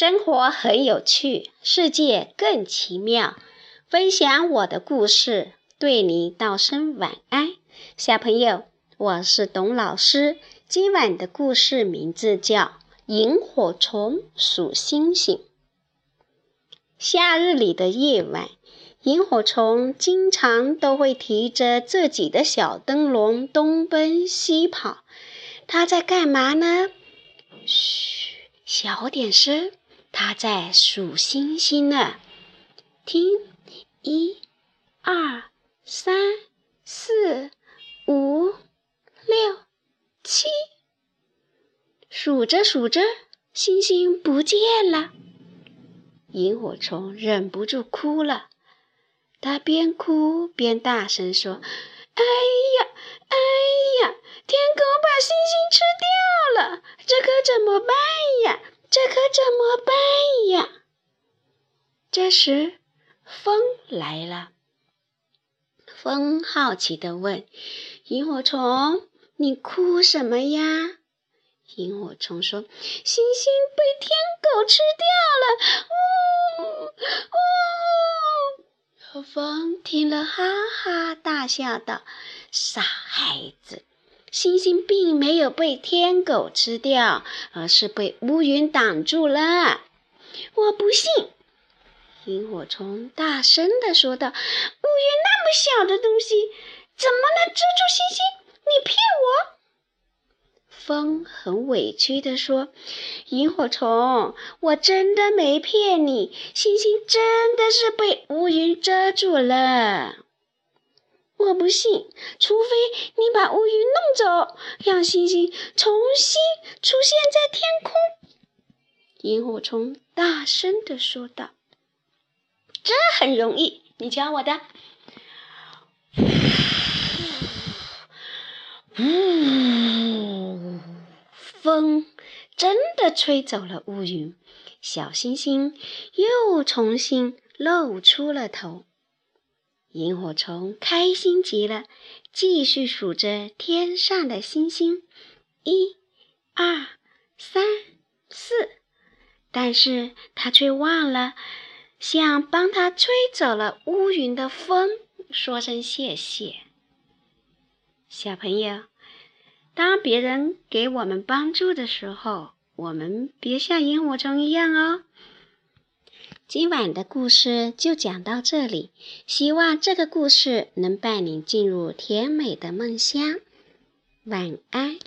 生活很有趣，世界更奇妙。分享我的故事，对你道声晚安，小朋友，我是董老师。今晚的故事名字叫《萤火虫数星星》。夏日里的夜晚，萤火虫经常都会提着自己的小灯笼东奔西跑。它在干嘛呢？嘘，小点声。他在数星星呢，听，一、二、三、四、五、六、七，数着数着，星星不见了。萤火虫忍不住哭了，他边哭边大声说：“哎呀，哎呀，天狗把星星吃掉了，这可怎么办呀？”这可怎么办呀？这时，风来了。风好奇地问：“萤火虫，你哭什么呀？”萤火虫说：“星星被天狗吃掉了。”呜呜！风听了，哈哈大笑道：“傻孩子。”星星并没有被天狗吃掉，而是被乌云挡住了。我不信！萤火虫大声地说道：“乌云那么小的东西，怎么能遮住星星？你骗我！”风很委屈地说：“萤火虫，我真的没骗你，星星真的是被乌云遮住了。”我不信，除非你把乌云弄走，让星星重新出现在天空。”萤火虫大声地说道。“这很容易，你教我的。”呜，风真的吹走了乌云，小星星又重新露出了头。萤火虫开心极了，继续数着天上的星星，一、二、三、四。但是它却忘了向帮它吹走了乌云的风说声谢谢。小朋友，当别人给我们帮助的时候，我们别像萤火虫一样哦。今晚的故事就讲到这里，希望这个故事能伴你进入甜美的梦乡。晚安。